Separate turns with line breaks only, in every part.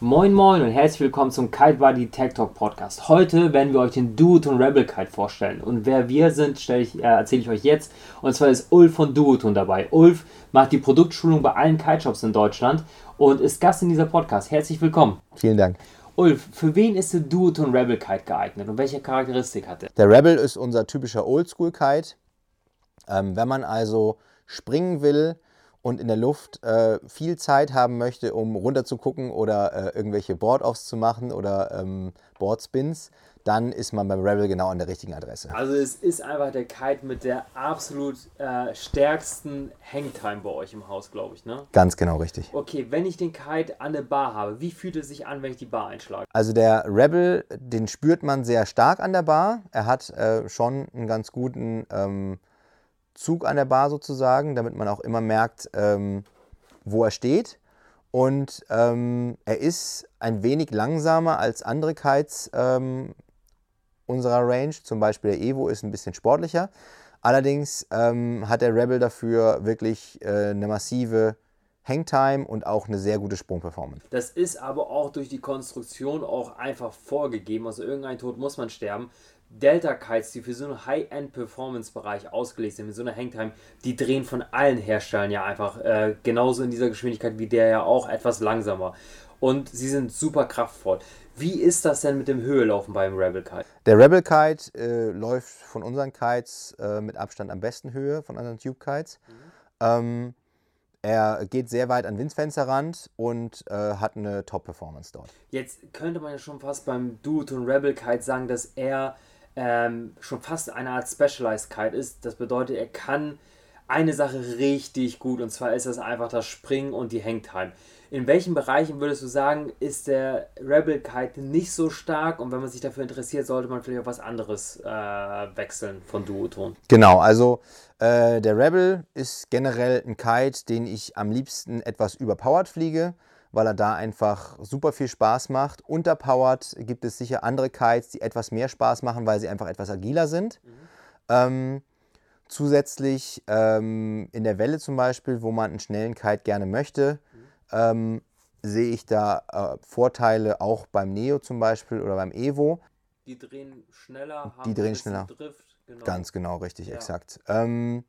Moin Moin und herzlich willkommen zum Kite Buddy Tech Talk Podcast. Heute werden wir euch den Duoton Rebel Kite vorstellen. Und wer wir sind, ich, äh, erzähle ich euch jetzt. Und zwar ist Ulf von Duoton dabei. Ulf macht die Produktschulung bei allen Kite-Shops in Deutschland und ist Gast in dieser Podcast. Herzlich willkommen.
Vielen Dank.
Ulf, für wen ist der Duoton Rebel Kite geeignet und welche Charakteristik hat er?
Der Rebel ist unser typischer Oldschool Kite. Ähm, wenn man also springen will, und in der Luft äh, viel Zeit haben möchte, um runter zu gucken oder äh, irgendwelche Board-Offs zu machen oder ähm, Board-Spins, dann ist man beim Rebel genau an der richtigen Adresse.
Also es ist einfach der Kite mit der absolut äh, stärksten Hangtime bei euch im Haus, glaube ich, ne?
Ganz genau richtig.
Okay, wenn ich den Kite an der Bar habe, wie fühlt es sich an, wenn ich die Bar einschlage?
Also der Rebel, den spürt man sehr stark an der Bar. Er hat äh, schon einen ganz guten... Ähm, Zug an der Bar sozusagen, damit man auch immer merkt, ähm, wo er steht. Und ähm, er ist ein wenig langsamer als andere Kites ähm, unserer Range. Zum Beispiel der Evo ist ein bisschen sportlicher. Allerdings ähm, hat der Rebel dafür wirklich äh, eine massive Hangtime und auch eine sehr gute Sprungperformance.
Das ist aber auch durch die Konstruktion auch einfach vorgegeben. Also irgendein Tod muss man sterben. Delta-Kites, die für so einen High-End-Performance-Bereich ausgelegt sind, mit so einer Hangtime, die drehen von allen Herstellern ja einfach äh, genauso in dieser Geschwindigkeit wie der ja auch etwas langsamer. Und sie sind super kraftvoll. Wie ist das denn mit dem Höhelaufen beim Rebel Kite?
Der Rebel Kite äh, läuft von unseren Kites äh, mit Abstand am besten Höhe, von anderen Tube Kites. Mhm. Ähm, er geht sehr weit an Windfensterrand und äh, hat eine Top-Performance dort.
Jetzt könnte man ja schon fast beim Duoton Rebel Kite sagen, dass er ähm, schon fast eine Art Specialized Kite ist. Das bedeutet, er kann eine Sache richtig gut und zwar ist das einfach das Springen und die Hangtime. In welchen Bereichen würdest du sagen, ist der Rebel Kite nicht so stark und wenn man sich dafür interessiert, sollte man vielleicht auf was anderes äh, wechseln von Duoton?
Genau, also äh, der Rebel ist generell ein Kite, den ich am liebsten etwas überpowered fliege weil er da einfach super viel Spaß macht. Unterpowered gibt es sicher andere Kites, die etwas mehr Spaß machen, weil sie einfach etwas agiler sind. Mhm. Ähm, zusätzlich ähm, in der Welle zum Beispiel, wo man einen schnellen Kite gerne möchte, mhm. ähm, sehe ich da äh, Vorteile auch beim Neo zum Beispiel oder beim Evo.
Die drehen schneller,
haben die drehen schneller. Drift. Genau. Ganz genau, richtig, ja. exakt. Ähm,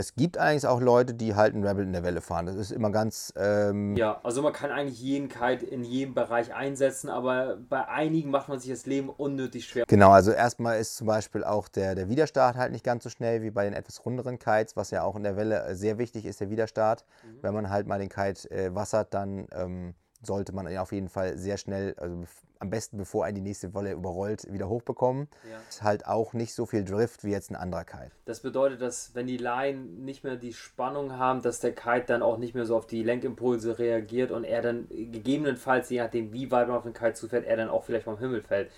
es gibt eigentlich auch Leute, die halt einen Rebel in der Welle fahren. Das ist immer ganz. Ähm
ja, also man kann eigentlich jeden Kite in jedem Bereich einsetzen, aber bei einigen macht man sich das Leben unnötig schwer.
Genau, also erstmal ist zum Beispiel auch der, der Widerstart halt nicht ganz so schnell wie bei den etwas runderen Kites, was ja auch in der Welle sehr wichtig ist, der Widerstart. Mhm. Wenn man halt mal den Kite äh, wassert, dann. Ähm, sollte man auf jeden Fall sehr schnell, also am besten bevor einen die nächste Wolle überrollt, wieder hochbekommen. Ja. Ist halt auch nicht so viel Drift wie jetzt ein anderer Kite.
Das bedeutet, dass wenn die Laien nicht mehr die Spannung haben, dass der Kite dann auch nicht mehr so auf die Lenkimpulse reagiert und er dann gegebenenfalls, je nachdem wie weit man auf den Kite zufährt, er dann auch vielleicht vom Himmel fällt.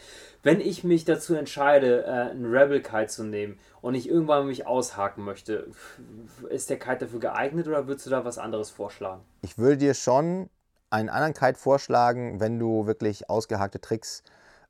Wenn ich mich dazu entscheide, äh, einen Rebel Kite zu nehmen und ich irgendwann mich aushaken möchte, ist der Kite dafür geeignet oder würdest du da was anderes vorschlagen?
Ich würde dir schon einen anderen Kite vorschlagen, wenn du wirklich ausgehackte Tricks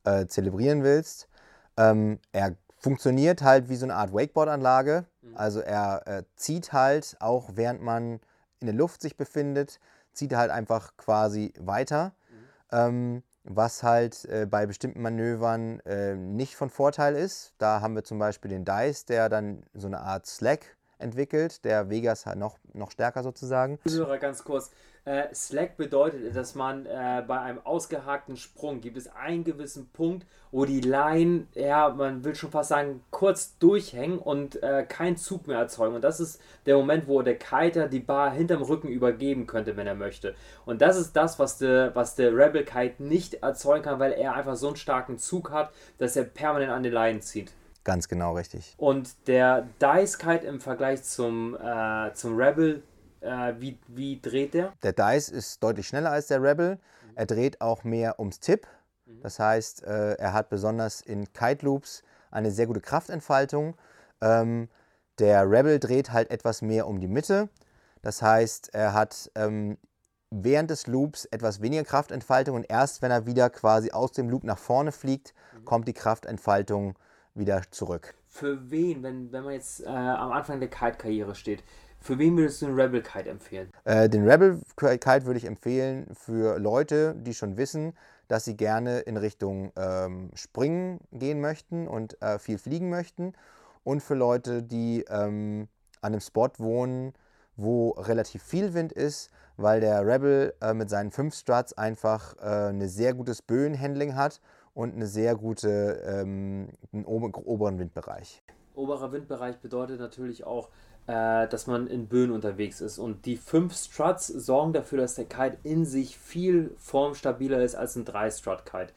äh, zelebrieren willst. Ähm, er funktioniert halt wie so eine Art Wakeboard-Anlage. Mhm. Also er äh, zieht halt auch, während man in der Luft sich befindet, zieht er halt einfach quasi weiter. Mhm. Ähm, was halt äh, bei bestimmten Manövern äh, nicht von Vorteil ist. Da haben wir zum Beispiel den Dice, der dann so eine Art Slack entwickelt, der Vegas halt noch, noch stärker sozusagen.
Ganz kurz, äh, Slack bedeutet, dass man äh, bei einem ausgehakten Sprung gibt es einen gewissen Punkt, wo die Line, ja, man will schon fast sagen, kurz durchhängen und äh, keinen Zug mehr erzeugen. Und das ist der Moment, wo der Kiter die Bar hinterm Rücken übergeben könnte, wenn er möchte. Und das ist das, was der, was der Rebel Kite nicht erzeugen kann, weil er einfach so einen starken Zug hat, dass er permanent an die Line zieht.
Ganz genau richtig.
Und der Dice Kite im Vergleich zum, äh, zum Rebel äh, wie, wie dreht der?
Der Dice ist deutlich schneller als der Rebel. Mhm. Er dreht auch mehr ums Tipp. Mhm. Das heißt, äh, er hat besonders in Kite Loops eine sehr gute Kraftentfaltung. Ähm, der Rebel dreht halt etwas mehr um die Mitte. Das heißt, er hat ähm, während des Loops etwas weniger Kraftentfaltung und erst wenn er wieder quasi aus dem Loop nach vorne fliegt, mhm. kommt die Kraftentfaltung wieder zurück.
Für wen, wenn, wenn man jetzt äh, am Anfang der Kite-Karriere steht, Für wen würdest du den Rebel Kite empfehlen?
Äh, den Rebel Kite würde ich empfehlen für Leute, die schon wissen, dass sie gerne in Richtung ähm, Springen gehen möchten und äh, viel fliegen möchten. Und für Leute, die ähm, an einem Spot wohnen, wo relativ viel Wind ist, weil der Rebel äh, mit seinen fünf Struts einfach äh, ein sehr gutes Böenhandling hat und eine sehr gute, ähm, einen oberen Windbereich.
Oberer Windbereich bedeutet natürlich auch, äh, dass man in Böen unterwegs ist. Und die fünf Struts sorgen dafür, dass der Kite in sich viel formstabiler ist als ein 3-Strut-Kite.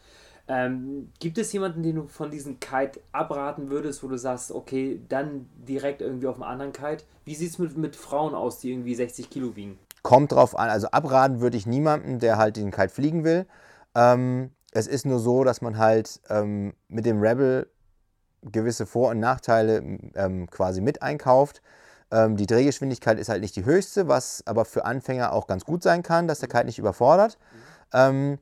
Ähm, gibt es jemanden, den du von diesem Kite abraten würdest, wo du sagst, okay, dann direkt irgendwie auf einem anderen Kite? Wie sieht es mit, mit Frauen aus, die irgendwie 60 Kilo wiegen?
Kommt drauf an. Also abraten würde ich niemanden, der halt den Kite fliegen will. Ähm, es ist nur so, dass man halt ähm, mit dem Rebel gewisse Vor- und Nachteile ähm, quasi mit einkauft. Ähm, die Drehgeschwindigkeit ist halt nicht die höchste, was aber für Anfänger auch ganz gut sein kann, dass der Kite nicht überfordert. Mhm.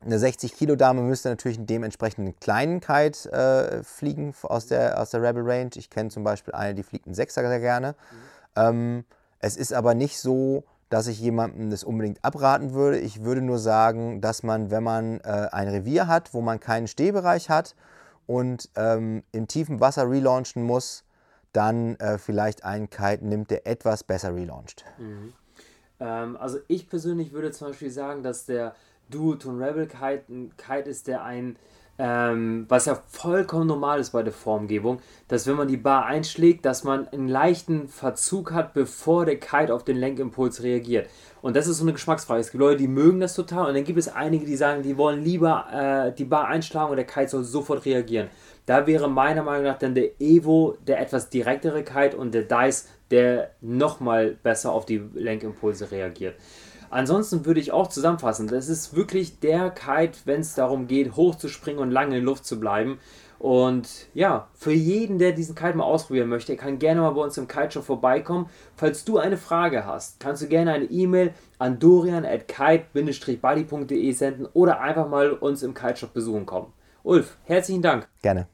eine 60 Kilo Dame müsste natürlich einen dementsprechenden kleinen Kite äh, fliegen aus der, aus der Rebel Range. Ich kenne zum Beispiel eine, die fliegt einen Sechser sehr gerne. Mhm. Ähm, es ist aber nicht so, dass ich jemandem das unbedingt abraten würde. Ich würde nur sagen, dass man, wenn man äh, ein Revier hat, wo man keinen Stehbereich hat und ähm, im tiefen Wasser relaunchen muss, dann äh, vielleicht einen Kite nimmt, der etwas besser relauncht.
Mhm. Ähm, also ich persönlich würde zum Beispiel sagen, dass der Duotone Rebel Kite ein Kite ist, der ein ähm, was ja vollkommen normal ist bei der Formgebung, dass wenn man die Bar einschlägt, dass man einen leichten Verzug hat, bevor der Kite auf den Lenkimpuls reagiert. Und das ist so eine Geschmacksfrage. Es gibt Leute, die mögen das total und dann gibt es einige, die sagen, die wollen lieber äh, die Bar einschlagen und der Kite soll sofort reagieren. Da wäre meiner Meinung nach dann der Evo der etwas direktere Kite und der Dice, der nochmal besser auf die Lenkimpulse reagiert. Ansonsten würde ich auch zusammenfassen, das ist wirklich der Kite, wenn es darum geht, hochzuspringen und lange in Luft zu bleiben. Und ja, für jeden, der diesen Kite mal ausprobieren möchte, kann gerne mal bei uns im Kite Shop vorbeikommen. Falls du eine Frage hast, kannst du gerne eine E-Mail an dorian at kite-buddy.de senden oder einfach mal uns im Kite Shop besuchen kommen. Ulf, herzlichen Dank.
Gerne.